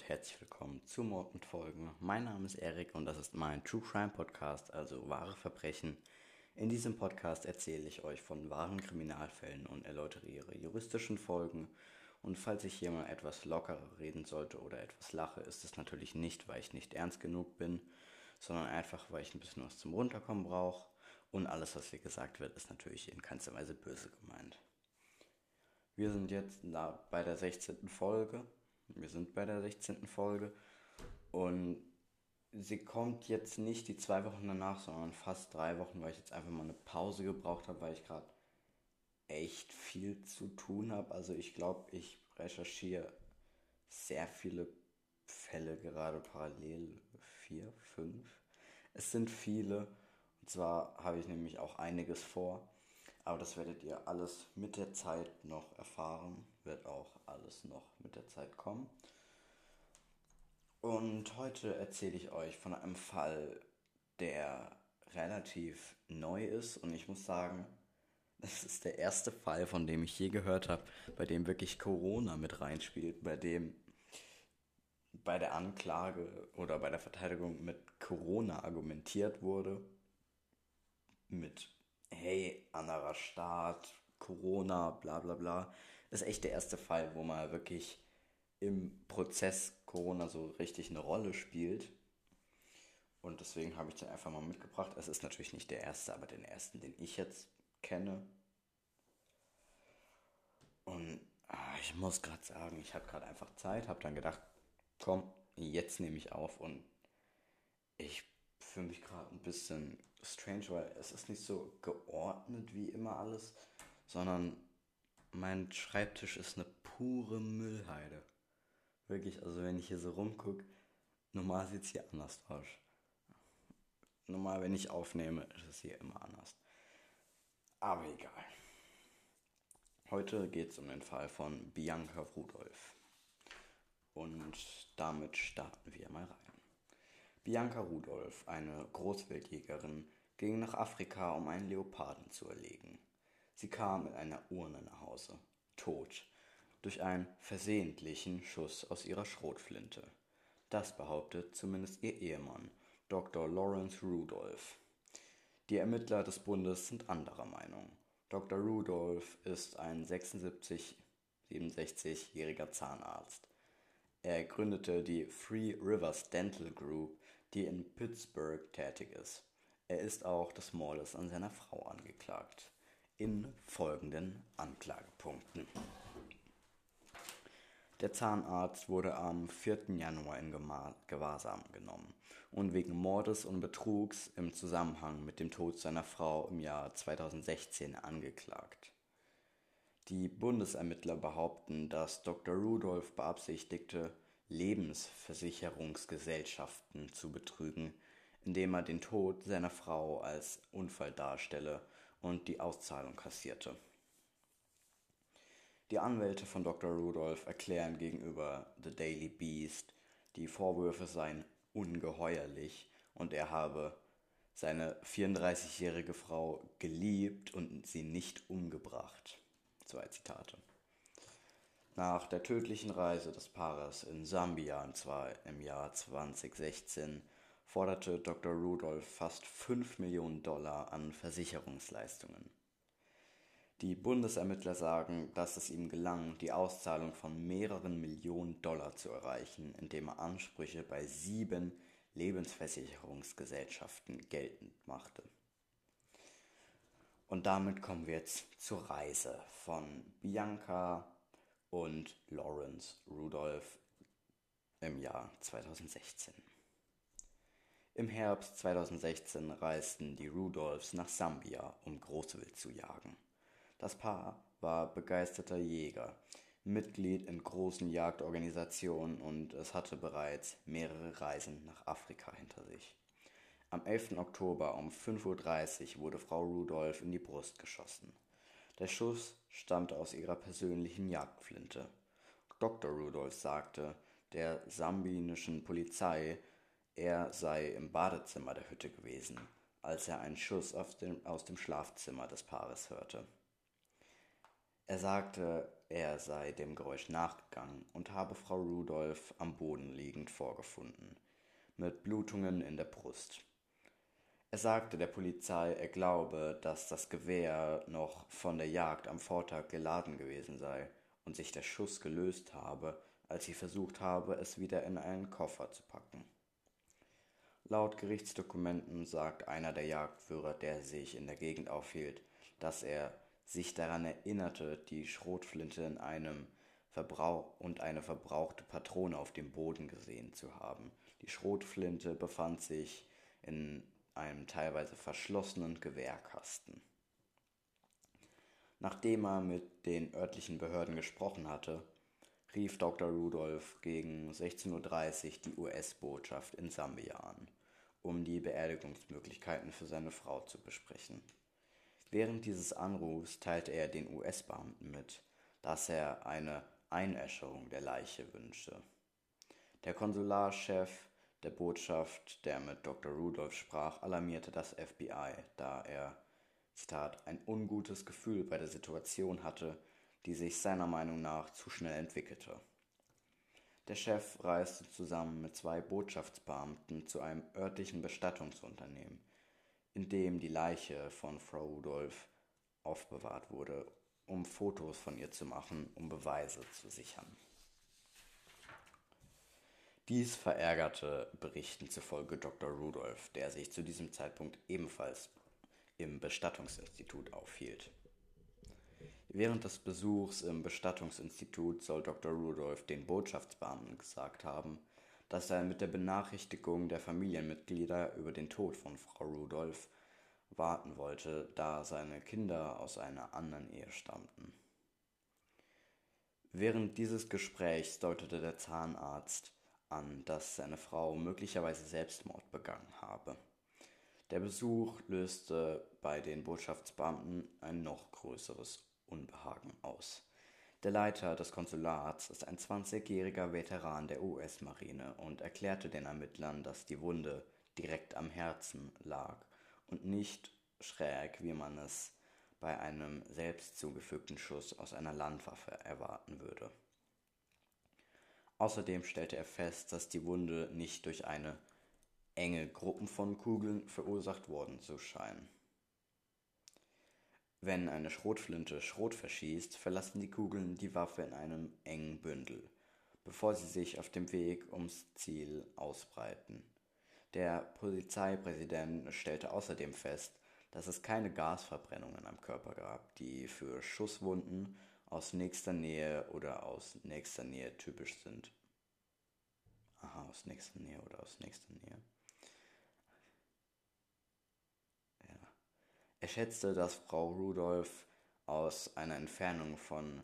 und herzlich willkommen zu Mordmitfolgen. Mein Name ist Erik und das ist mein True Crime Podcast, also wahre Verbrechen. In diesem Podcast erzähle ich euch von wahren Kriminalfällen und erläutere ihre juristischen Folgen. Und falls ich hier mal etwas lockerer reden sollte oder etwas lache, ist es natürlich nicht, weil ich nicht ernst genug bin, sondern einfach, weil ich ein bisschen was zum Runterkommen brauche. Und alles, was hier gesagt wird, ist natürlich in keinster Weise böse gemeint. Wir sind jetzt bei der 16. Folge wir sind bei der 16. Folge und sie kommt jetzt nicht die zwei Wochen danach, sondern fast drei Wochen, weil ich jetzt einfach mal eine Pause gebraucht habe, weil ich gerade echt viel zu tun habe. Also ich glaube, ich recherchiere sehr viele Fälle gerade parallel. Vier, fünf. Es sind viele. Und zwar habe ich nämlich auch einiges vor. Aber das werdet ihr alles mit der Zeit noch erfahren, wird auch alles noch mit der Zeit kommen. Und heute erzähle ich euch von einem Fall, der relativ neu ist und ich muss sagen, das ist der erste Fall, von dem ich je gehört habe, bei dem wirklich Corona mit reinspielt, bei dem bei der Anklage oder bei der Verteidigung mit Corona argumentiert wurde, mit hey, anderer Staat, Corona, bla bla bla. Das ist echt der erste Fall, wo man wirklich im Prozess Corona so richtig eine Rolle spielt. Und deswegen habe ich den einfach mal mitgebracht. Es ist natürlich nicht der erste, aber den ersten, den ich jetzt kenne. Und ah, ich muss gerade sagen, ich hatte gerade einfach Zeit, habe dann gedacht, komm, jetzt nehme ich auf und ich fühle mich gerade ein bisschen strange, weil es ist nicht so geordnet wie immer alles, sondern mein Schreibtisch ist eine pure Müllheide. Wirklich, also wenn ich hier so rumgucke, normal sieht es hier anders aus. Normal, wenn ich aufnehme, ist es hier immer anders. Aber egal. Heute geht es um den Fall von Bianca Rudolph. Und damit starten wir mal rein. Bianca Rudolph, eine Großwildjägerin, ging nach Afrika, um einen Leoparden zu erlegen. Sie kam mit einer Urne nach Hause, tot, durch einen versehentlichen Schuss aus ihrer Schrotflinte. Das behauptet zumindest ihr Ehemann, Dr. Lawrence Rudolph. Die Ermittler des Bundes sind anderer Meinung. Dr. Rudolph ist ein 76, 67-jähriger Zahnarzt. Er gründete die Three Rivers Dental Group, die in Pittsburgh tätig ist. Er ist auch des Mordes an seiner Frau angeklagt. In folgenden Anklagepunkten. Der Zahnarzt wurde am 4. Januar in Gewahrsam genommen und wegen Mordes und Betrugs im Zusammenhang mit dem Tod seiner Frau im Jahr 2016 angeklagt. Die Bundesermittler behaupten, dass Dr. Rudolph beabsichtigte, Lebensversicherungsgesellschaften zu betrügen, indem er den Tod seiner Frau als Unfall darstelle und die Auszahlung kassierte. Die Anwälte von Dr. Rudolph erklären gegenüber The Daily Beast, die Vorwürfe seien ungeheuerlich und er habe seine 34-jährige Frau geliebt und sie nicht umgebracht. Zwei Zitate. Nach der tödlichen Reise des Paares in Sambia und zwar im Jahr 2016 forderte Dr. Rudolph fast 5 Millionen Dollar an Versicherungsleistungen. Die Bundesermittler sagen, dass es ihm gelang, die Auszahlung von mehreren Millionen Dollar zu erreichen, indem er Ansprüche bei sieben Lebensversicherungsgesellschaften geltend machte. Und damit kommen wir jetzt zur Reise von Bianca und Lawrence Rudolph im Jahr 2016. Im Herbst 2016 reisten die Rudolphs nach Sambia, um Großwild zu jagen. Das Paar war begeisterter Jäger, Mitglied in großen Jagdorganisationen und es hatte bereits mehrere Reisen nach Afrika hinter sich. Am 11. Oktober um 5.30 Uhr wurde Frau Rudolph in die Brust geschossen. Der Schuss stammte aus ihrer persönlichen Jagdflinte. Dr. Rudolph sagte der sambinischen Polizei, er sei im Badezimmer der Hütte gewesen, als er einen Schuss dem, aus dem Schlafzimmer des Paares hörte. Er sagte, er sei dem Geräusch nachgegangen und habe Frau Rudolph am Boden liegend vorgefunden, mit Blutungen in der Brust. Er sagte der Polizei, er glaube, dass das Gewehr noch von der Jagd am Vortag geladen gewesen sei und sich der Schuss gelöst habe, als sie versucht habe, es wieder in einen Koffer zu packen. Laut Gerichtsdokumenten sagt einer der Jagdführer, der sich in der Gegend aufhielt, dass er sich daran erinnerte, die Schrotflinte in einem Verbrauch und eine verbrauchte Patrone auf dem Boden gesehen zu haben. Die Schrotflinte befand sich in einem teilweise verschlossenen Gewehrkasten. Nachdem er mit den örtlichen Behörden gesprochen hatte, rief Dr. Rudolph gegen 16.30 Uhr die US-Botschaft in Sambia an, um die Beerdigungsmöglichkeiten für seine Frau zu besprechen. Während dieses Anrufs teilte er den US-Beamten mit, dass er eine Einäscherung der Leiche wünsche. Der Konsularchef der Botschaft, der mit Dr. Rudolph sprach, alarmierte das FBI, da er, Zitat, ein ungutes Gefühl bei der Situation hatte, die sich seiner Meinung nach zu schnell entwickelte. Der Chef reiste zusammen mit zwei Botschaftsbeamten zu einem örtlichen Bestattungsunternehmen, in dem die Leiche von Frau Rudolph aufbewahrt wurde, um Fotos von ihr zu machen, um Beweise zu sichern. Dies verärgerte Berichten zufolge Dr. Rudolph, der sich zu diesem Zeitpunkt ebenfalls im Bestattungsinstitut aufhielt. Während des Besuchs im Bestattungsinstitut soll Dr. Rudolph den Botschaftsbeamten gesagt haben, dass er mit der Benachrichtigung der Familienmitglieder über den Tod von Frau Rudolph warten wollte, da seine Kinder aus einer anderen Ehe stammten. Während dieses Gesprächs deutete der Zahnarzt an, dass seine Frau möglicherweise Selbstmord begangen habe. Der Besuch löste bei den Botschaftsbeamten ein noch größeres Unbehagen aus. Der Leiter des Konsulats ist ein 20-jähriger Veteran der US-Marine und erklärte den Ermittlern, dass die Wunde direkt am Herzen lag und nicht schräg, wie man es bei einem selbst zugefügten Schuss aus einer Landwaffe erwarten würde. Außerdem stellte er fest, dass die Wunde nicht durch eine enge Gruppen von Kugeln verursacht worden zu scheinen. Wenn eine Schrotflinte Schrot verschießt, verlassen die Kugeln die Waffe in einem engen Bündel, bevor sie sich auf dem Weg ums Ziel ausbreiten. Der Polizeipräsident stellte außerdem fest, dass es keine Gasverbrennungen am Körper gab, die für Schusswunden aus nächster Nähe oder aus nächster Nähe typisch sind. Aha, aus nächster Nähe oder aus nächster Nähe. Er schätzte, dass Frau Rudolph aus einer Entfernung von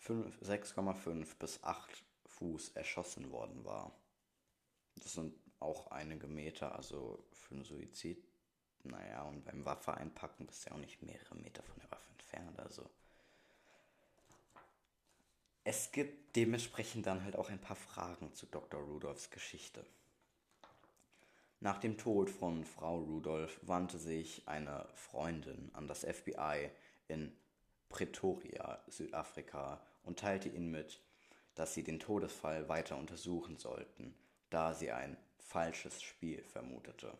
6,5 bis 8 Fuß erschossen worden war. Das sind auch einige Meter, also für einen Suizid. Naja, und beim Waffe einpacken bist du ja auch nicht mehrere Meter von der Waffe entfernt, also es gibt dementsprechend dann halt auch ein paar Fragen zu Dr. Rudolphs Geschichte. Nach dem Tod von Frau Rudolph wandte sich eine Freundin an das FBI in Pretoria, Südafrika, und teilte ihnen mit, dass sie den Todesfall weiter untersuchen sollten, da sie ein falsches Spiel vermutete.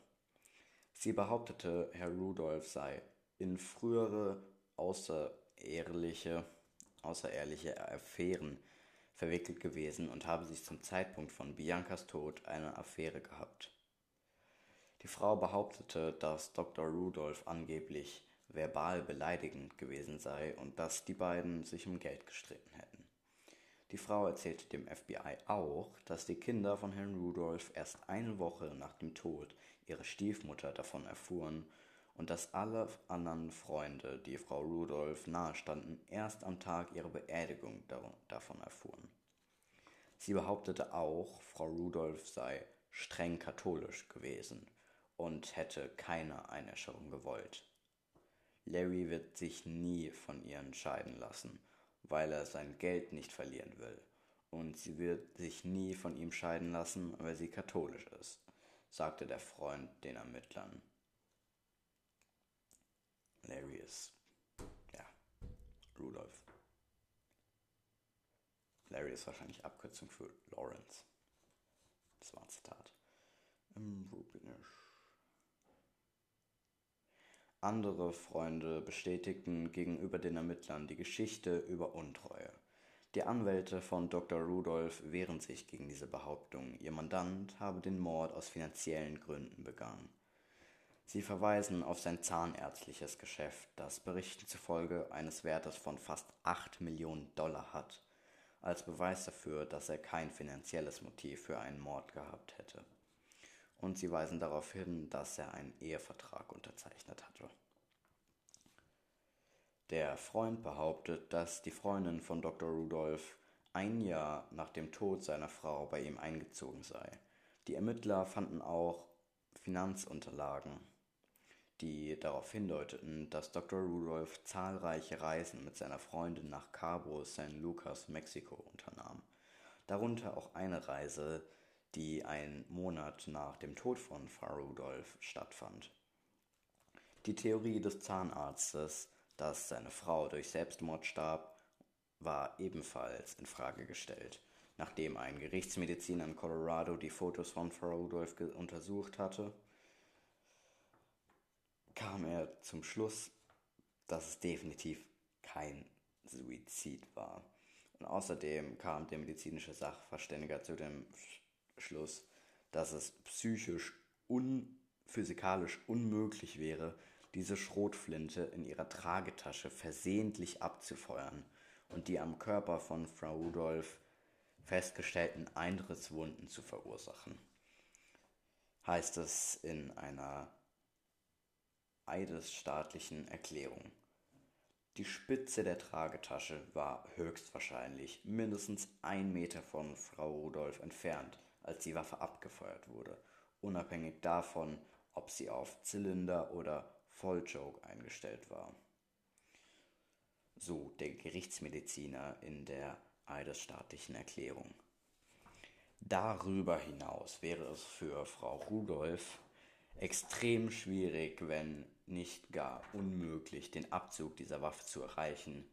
Sie behauptete, Herr Rudolph sei in frühere außereheliche außereheliche Affären verwickelt gewesen und habe sich zum Zeitpunkt von Biancas Tod eine Affäre gehabt. Die Frau behauptete, dass Dr. Rudolph angeblich verbal beleidigend gewesen sei und dass die beiden sich um Geld gestritten hätten. Die Frau erzählte dem FBI auch, dass die Kinder von Herrn Rudolph erst eine Woche nach dem Tod ihrer Stiefmutter davon erfuhren und dass alle anderen Freunde, die Frau Rudolph nahestanden, erst am Tag ihrer Beerdigung davon erfuhren. Sie behauptete auch, Frau Rudolph sei streng katholisch gewesen und hätte keine Einäscherung gewollt. Larry wird sich nie von ihr entscheiden lassen, weil er sein Geld nicht verlieren will, und sie wird sich nie von ihm scheiden lassen, weil sie katholisch ist, sagte der Freund den Ermittlern. Larry ist, ja, Rudolph. Larry ist wahrscheinlich Abkürzung für Lawrence. Das war ein Zitat. Im Rubinisch. Andere Freunde bestätigten gegenüber den Ermittlern die Geschichte über Untreue. Die Anwälte von Dr. Rudolph wehren sich gegen diese Behauptung, ihr Mandant habe den Mord aus finanziellen Gründen begangen. Sie verweisen auf sein zahnärztliches Geschäft, das Berichten zufolge eines Wertes von fast 8 Millionen Dollar hat, als Beweis dafür, dass er kein finanzielles Motiv für einen Mord gehabt hätte. Und sie weisen darauf hin, dass er einen Ehevertrag unterzeichnet hatte. Der Freund behauptet, dass die Freundin von Dr. Rudolph ein Jahr nach dem Tod seiner Frau bei ihm eingezogen sei. Die Ermittler fanden auch Finanzunterlagen, die darauf hindeuteten, dass Dr. Rudolph zahlreiche Reisen mit seiner Freundin nach Cabo San Lucas, Mexiko unternahm. Darunter auch eine Reise, die einen Monat nach dem Tod von Frau Rudolph stattfand. Die Theorie des Zahnarztes dass seine Frau durch Selbstmord starb, war ebenfalls in Frage gestellt. Nachdem ein Gerichtsmediziner in Colorado die Fotos von Frau Rudolph untersucht hatte, kam er zum Schluss, dass es definitiv kein Suizid war. Und außerdem kam der medizinische Sachverständiger zu dem Schluss, dass es psychisch und physikalisch unmöglich wäre, diese Schrotflinte in ihrer Tragetasche versehentlich abzufeuern und die am Körper von Frau Rudolph festgestellten Einrisswunden zu verursachen, heißt es in einer eidesstaatlichen Erklärung. Die Spitze der Tragetasche war höchstwahrscheinlich mindestens ein Meter von Frau Rudolph entfernt, als die Waffe abgefeuert wurde, unabhängig davon, ob sie auf Zylinder oder Vollchoke eingestellt war. So der Gerichtsmediziner in der eidesstaatlichen Erklärung. Darüber hinaus wäre es für Frau Rudolph extrem schwierig, wenn nicht gar unmöglich, den Abzug dieser Waffe zu erreichen,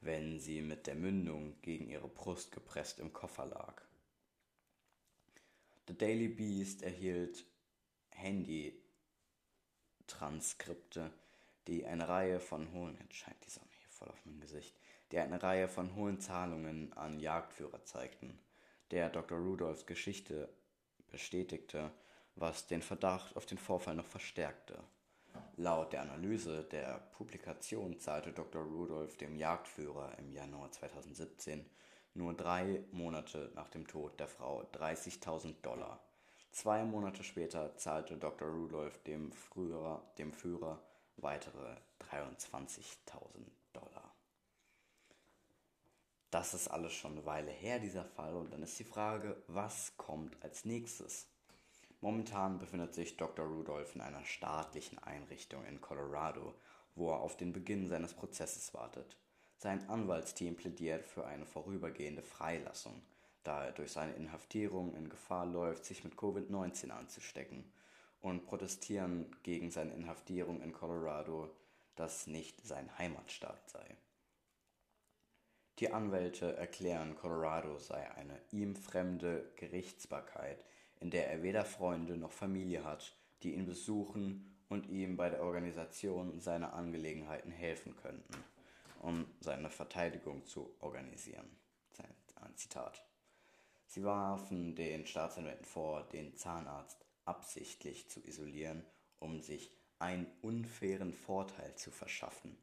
wenn sie mit der Mündung gegen ihre Brust gepresst im Koffer lag. The Daily Beast erhielt Handy Transkripte, die eine Reihe von hohen, jetzt scheint die Sonne hier voll auf mein Gesicht, die eine Reihe von hohen Zahlungen an Jagdführer zeigten, der Dr. Rudolphs Geschichte bestätigte, was den Verdacht auf den Vorfall noch verstärkte. Laut der Analyse der Publikation zahlte Dr. Rudolph dem Jagdführer im Januar 2017 nur drei Monate nach dem Tod der Frau 30.000 Dollar Zwei Monate später zahlte Dr. Rudolph dem, Frührer, dem Führer weitere 23.000 Dollar. Das ist alles schon eine Weile her, dieser Fall, und dann ist die Frage, was kommt als nächstes? Momentan befindet sich Dr. Rudolph in einer staatlichen Einrichtung in Colorado, wo er auf den Beginn seines Prozesses wartet. Sein Anwaltsteam plädiert für eine vorübergehende Freilassung da er durch seine Inhaftierung in Gefahr läuft, sich mit Covid-19 anzustecken und protestieren gegen seine Inhaftierung in Colorado, das nicht sein Heimatstaat sei. Die Anwälte erklären, Colorado sei eine ihm fremde Gerichtsbarkeit, in der er weder Freunde noch Familie hat, die ihn besuchen und ihm bei der Organisation seiner Angelegenheiten helfen könnten, um seine Verteidigung zu organisieren. Ein Zitat. Sie warfen den Staatsanwälten vor, den Zahnarzt absichtlich zu isolieren, um sich einen unfairen Vorteil zu verschaffen.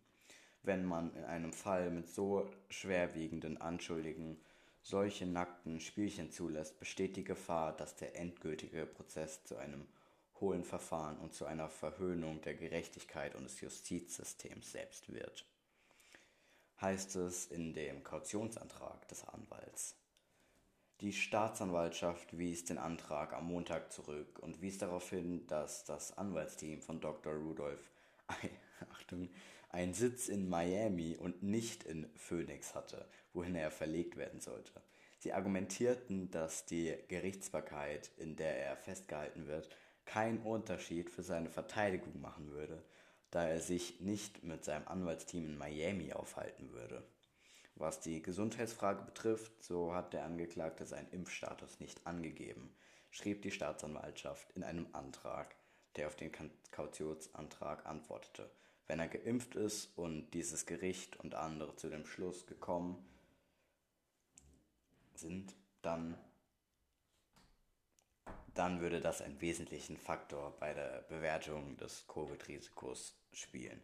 Wenn man in einem Fall mit so schwerwiegenden Anschuldigungen solche nackten Spielchen zulässt, besteht die Gefahr, dass der endgültige Prozess zu einem hohlen Verfahren und zu einer Verhöhnung der Gerechtigkeit und des Justizsystems selbst wird. Heißt es in dem Kautionsantrag des Anwalts. Die Staatsanwaltschaft wies den Antrag am Montag zurück und wies darauf hin, dass das Anwaltsteam von Dr. Rudolph Achtung, einen Sitz in Miami und nicht in Phoenix hatte, wohin er verlegt werden sollte. Sie argumentierten, dass die Gerichtsbarkeit, in der er festgehalten wird, keinen Unterschied für seine Verteidigung machen würde, da er sich nicht mit seinem Anwaltsteam in Miami aufhalten würde. Was die Gesundheitsfrage betrifft, so hat der Angeklagte seinen Impfstatus nicht angegeben, schrieb die Staatsanwaltschaft in einem Antrag, der auf den Kautionsantrag antwortete. Wenn er geimpft ist und dieses Gericht und andere zu dem Schluss gekommen sind, dann, dann würde das einen wesentlichen Faktor bei der Bewertung des Covid-Risikos spielen.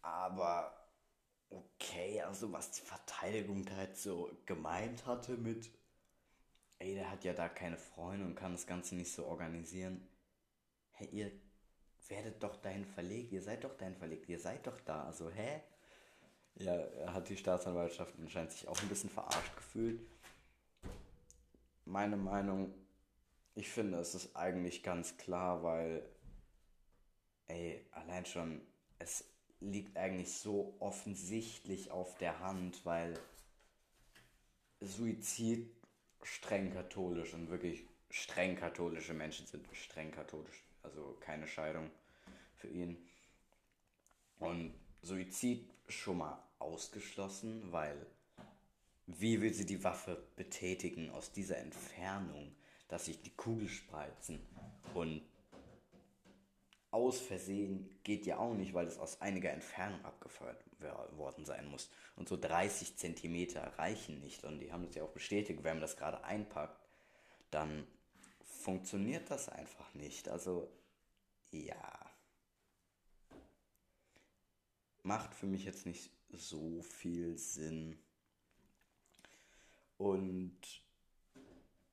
Aber okay, also was die Verteidigung da jetzt so gemeint hatte mit, ey, der hat ja da keine Freunde und kann das Ganze nicht so organisieren. Hey, ihr werdet doch dahin verlegt, ihr seid doch dahin verlegt, ihr seid doch da, also hä? Ja, hat die Staatsanwaltschaft anscheinend sich auch ein bisschen verarscht gefühlt. Meine Meinung, ich finde, es ist eigentlich ganz klar, weil, ey, allein schon, es liegt eigentlich so offensichtlich auf der Hand, weil Suizid streng katholisch und wirklich streng katholische Menschen sind streng katholisch, also keine Scheidung für ihn. Und Suizid schon mal ausgeschlossen, weil wie will sie die Waffe betätigen aus dieser Entfernung, dass sich die Kugel spreizen und aus Versehen geht ja auch nicht, weil es aus einiger Entfernung abgefeuert worden sein muss. Und so 30 Zentimeter reichen nicht. Und die haben es ja auch bestätigt, wenn man das gerade einpackt, dann funktioniert das einfach nicht. Also ja. Macht für mich jetzt nicht so viel Sinn. Und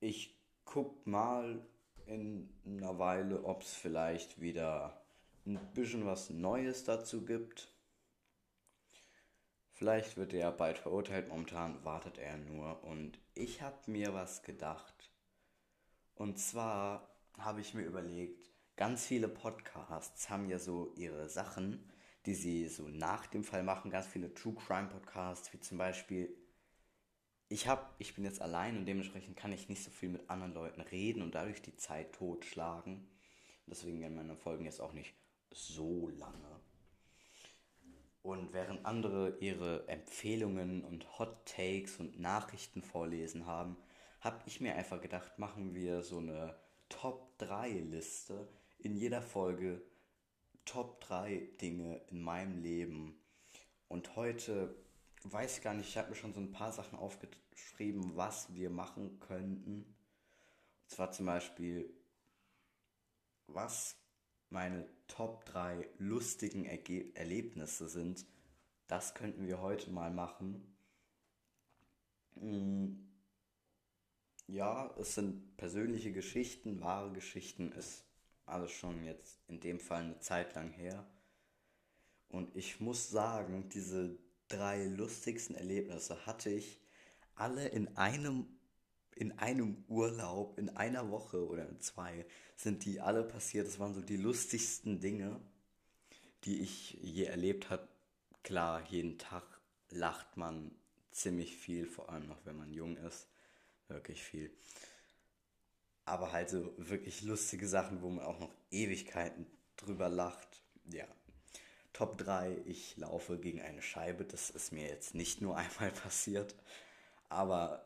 ich guck mal, in einer Weile, ob es vielleicht wieder ein bisschen was Neues dazu gibt. Vielleicht wird er bald verurteilt, momentan wartet er nur. Und ich habe mir was gedacht. Und zwar habe ich mir überlegt, ganz viele Podcasts haben ja so ihre Sachen, die sie so nach dem Fall machen. Ganz viele True Crime Podcasts, wie zum Beispiel ich habe, ich bin jetzt allein und dementsprechend kann ich nicht so viel mit anderen Leuten reden und dadurch die Zeit totschlagen. Deswegen werden meine Folgen jetzt auch nicht so lange. Und während andere ihre Empfehlungen und Hot Takes und Nachrichten vorlesen haben, habe ich mir einfach gedacht, machen wir so eine Top 3 Liste in jeder Folge Top 3 Dinge in meinem Leben. Und heute weiß gar nicht, ich habe mir schon so ein paar Sachen aufgeschrieben, was wir machen könnten. Und zwar zum Beispiel, was meine Top 3 lustigen Erge Erlebnisse sind. Das könnten wir heute mal machen. Hm. Ja, es sind persönliche Geschichten, wahre Geschichten, ist alles schon jetzt in dem Fall eine Zeit lang her. Und ich muss sagen, diese drei lustigsten Erlebnisse hatte ich alle in einem, in einem Urlaub, in einer Woche oder in zwei, sind die alle passiert. Das waren so die lustigsten Dinge, die ich je erlebt habe. Klar, jeden Tag lacht man ziemlich viel, vor allem noch wenn man jung ist. Wirklich viel. Aber halt so wirklich lustige Sachen, wo man auch noch Ewigkeiten drüber lacht. Ja, Top 3, ich laufe gegen eine Scheibe. Das ist mir jetzt nicht nur einmal passiert, aber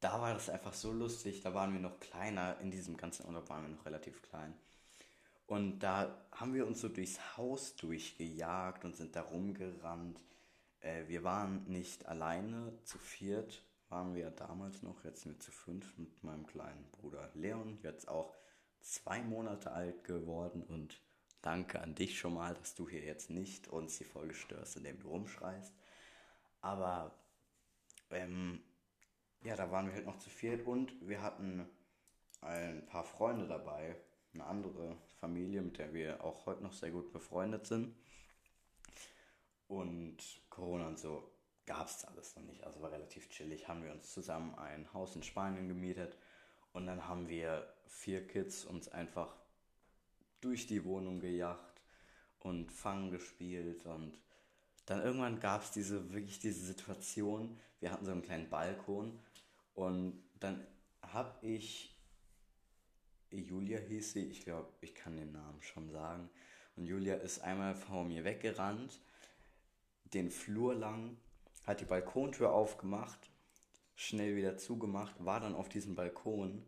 da war das einfach so lustig. Da waren wir noch kleiner, in diesem ganzen Urlaub waren wir noch relativ klein. Und da haben wir uns so durchs Haus durchgejagt und sind da rumgerannt. Äh, wir waren nicht alleine, zu viert waren wir damals noch, jetzt sind wir zu fünf mit meinem kleinen Bruder Leon, jetzt auch zwei Monate alt geworden und Danke an dich schon mal, dass du hier jetzt nicht uns die Folge störst, indem du rumschreist. Aber ähm, ja, da waren wir halt noch zu viert und wir hatten ein paar Freunde dabei, eine andere Familie, mit der wir auch heute noch sehr gut befreundet sind. Und Corona und so gab es alles noch nicht, also war relativ chillig. Haben wir uns zusammen ein Haus in Spanien gemietet und dann haben wir vier Kids uns einfach durch die Wohnung gejagt und Fangen gespielt und dann irgendwann gab es diese wirklich diese Situation. Wir hatten so einen kleinen Balkon und dann habe ich Julia hieß sie, ich glaube, ich kann den Namen schon sagen. Und Julia ist einmal vor mir weggerannt, den Flur lang, hat die Balkontür aufgemacht, schnell wieder zugemacht, war dann auf diesem Balkon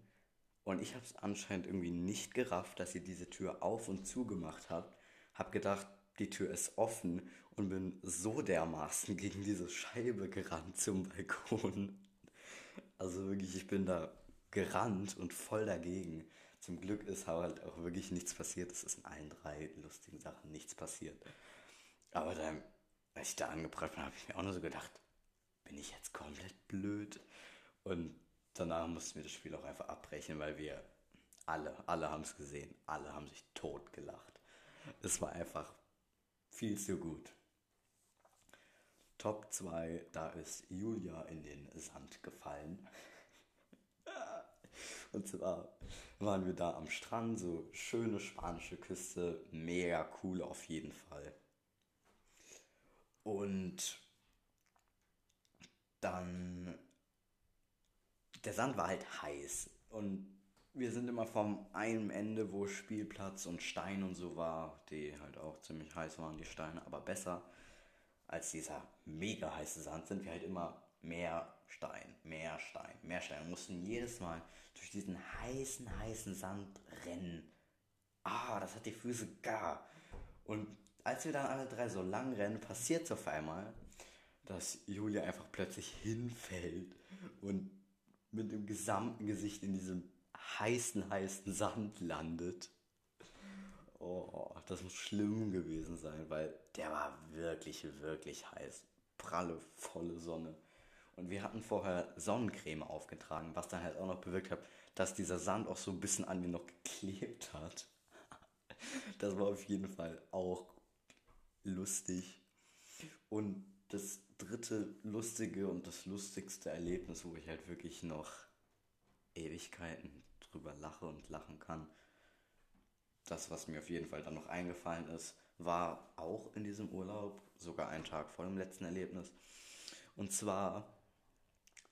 und ich habe es anscheinend irgendwie nicht gerafft, dass ihr diese Tür auf und zugemacht habt. Hab gedacht, die Tür ist offen und bin so dermaßen gegen diese Scheibe gerannt zum Balkon. Also wirklich, ich bin da gerannt und voll dagegen. Zum Glück ist halt auch wirklich nichts passiert. Es ist in allen drei lustigen Sachen nichts passiert. Aber dann, als ich da angebracht bin, habe ich mir auch nur so gedacht, bin ich jetzt komplett blöd? Und danach mussten wir das Spiel auch einfach abbrechen, weil wir alle, alle haben es gesehen, alle haben sich tot gelacht. Es war einfach viel zu gut. Top 2, da ist Julia in den Sand gefallen. Und zwar waren wir da am Strand, so schöne spanische Küste, mega cool auf jeden Fall. Und dann, der Sand war halt heiß und wir sind immer vom einem Ende, wo Spielplatz und Stein und so war, die halt auch ziemlich heiß waren, die Steine, aber besser als dieser mega heiße Sand, sind wir halt immer mehr Stein, mehr Stein, mehr Stein. Wir mussten jedes Mal durch diesen heißen, heißen Sand rennen. Ah, das hat die Füße gar. Und als wir dann alle drei so lang rennen, passiert es auf einmal, dass Julia einfach plötzlich hinfällt und mit dem gesamten Gesicht in diesem heißen, heißen Sand landet. Oh, das muss schlimm gewesen sein, weil der war wirklich, wirklich heiß. Pralle, volle Sonne. Und wir hatten vorher Sonnencreme aufgetragen, was dann halt auch noch bewirkt hat, dass dieser Sand auch so ein bisschen an mir noch geklebt hat. Das war auf jeden Fall auch lustig. Und das dritte lustige und das lustigste Erlebnis, wo ich halt wirklich noch Ewigkeiten drüber lache und lachen kann. Das, was mir auf jeden Fall dann noch eingefallen ist, war auch in diesem Urlaub, sogar einen Tag vor dem letzten Erlebnis. Und zwar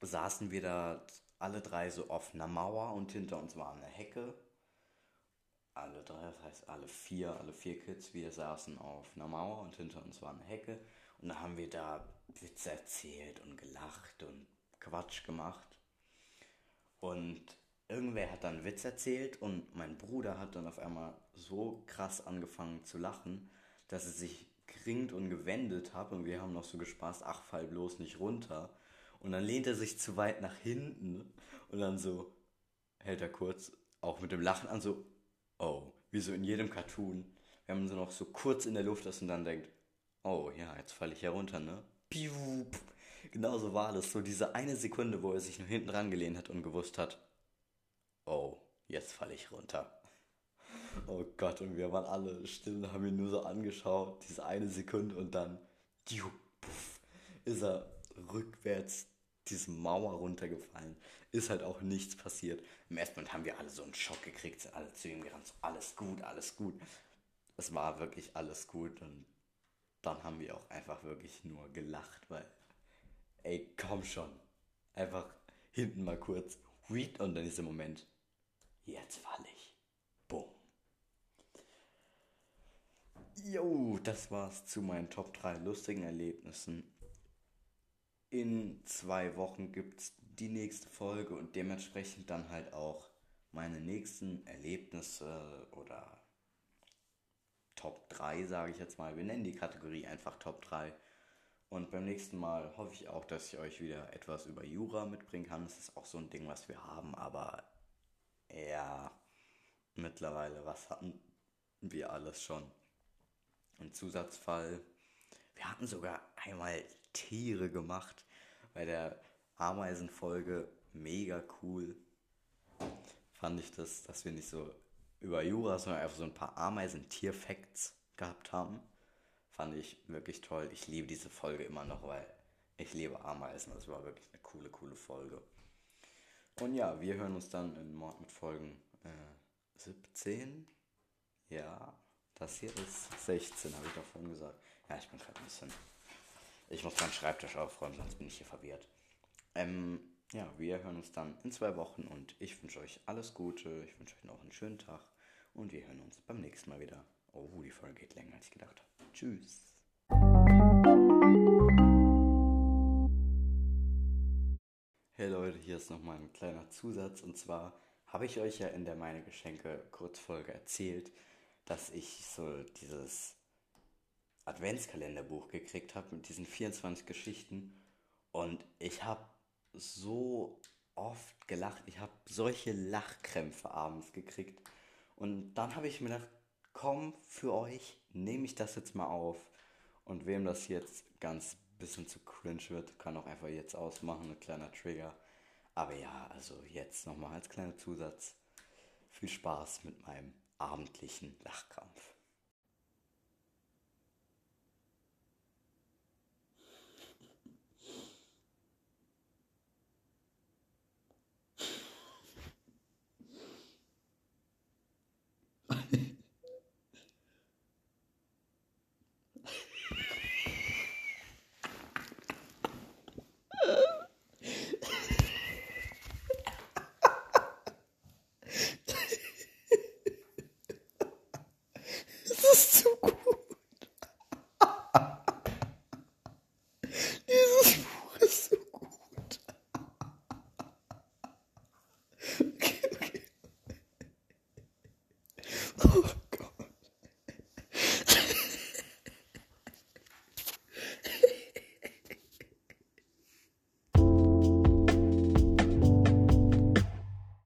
saßen wir da alle drei so auf einer Mauer und hinter uns war eine Hecke. Alle drei, das heißt alle vier, alle vier Kids, wir saßen auf einer Mauer und hinter uns war eine Hecke. Und da haben wir da Witze erzählt und gelacht und Quatsch gemacht. Und irgendwer hat dann Witz erzählt und mein Bruder hat dann auf einmal so krass angefangen zu lachen, dass er sich geringt und gewendet hat und wir haben noch so gespaßt, ach, fall bloß nicht runter. Und dann lehnt er sich zu weit nach hinten und dann so hält er kurz, auch mit dem Lachen an, so, oh, wie so in jedem Cartoon, wenn man so noch so kurz in der Luft ist und dann denkt, oh ja, jetzt falle ich herunter, ne? Piu, Genau so war das, so diese eine Sekunde, wo er sich nur hinten rangelehnt hat und gewusst hat, oh, jetzt falle ich runter. Oh Gott, und wir waren alle still und haben ihn nur so angeschaut, diese eine Sekunde und dann puff, ist er rückwärts diese Mauer runtergefallen. Ist halt auch nichts passiert. Im ersten Moment haben wir alle so einen Schock gekriegt, sind alle zu ihm gerannt, so alles gut, alles gut. Es war wirklich alles gut und dann haben wir auch einfach wirklich nur gelacht, weil, ey, komm schon. Einfach hinten mal kurz, und dann ist der Moment, Jetzt falle ich. Bumm. Jo, das war's zu meinen Top 3 lustigen Erlebnissen. In zwei Wochen gibt's die nächste Folge und dementsprechend dann halt auch meine nächsten Erlebnisse oder Top 3, sage ich jetzt mal. Wir nennen die Kategorie einfach Top 3. Und beim nächsten Mal hoffe ich auch, dass ich euch wieder etwas über Jura mitbringen kann. Das ist auch so ein Ding, was wir haben, aber ja, mittlerweile, was hatten wir alles schon? Ein Zusatzfall. Wir hatten sogar einmal Tiere gemacht bei der Ameisenfolge. Mega cool. Fand ich das, dass wir nicht so über Jura, sondern einfach so ein paar Ameisen-Tier-Facts gehabt haben. Fand ich wirklich toll. Ich liebe diese Folge immer noch, weil ich liebe Ameisen. Das war wirklich eine coole, coole Folge. Und ja, wir hören uns dann in Mord mit Folgen äh, 17. Ja, das hier ist 16, habe ich doch vorhin gesagt. Ja, ich bin gerade ein bisschen. Ich muss meinen Schreibtisch aufräumen, sonst bin ich hier verwirrt. Ähm, ja, wir hören uns dann in zwei Wochen und ich wünsche euch alles Gute. Ich wünsche euch noch einen schönen Tag und wir hören uns beim nächsten Mal wieder. Oh, die Folge geht länger als ich gedacht habe. Tschüss. Hey Leute, hier ist nochmal ein kleiner Zusatz und zwar habe ich euch ja in der Meine Geschenke Kurzfolge erzählt, dass ich so dieses Adventskalenderbuch gekriegt habe mit diesen 24 Geschichten und ich habe so oft gelacht, ich habe solche Lachkrämpfe abends gekriegt und dann habe ich mir gedacht, komm, für euch nehme ich das jetzt mal auf und wem das jetzt ganz bisschen zu cringe wird, kann auch einfach jetzt ausmachen, ein kleiner Trigger. Aber ja, also jetzt nochmal als kleiner Zusatz. Viel Spaß mit meinem abendlichen Lachkrampf.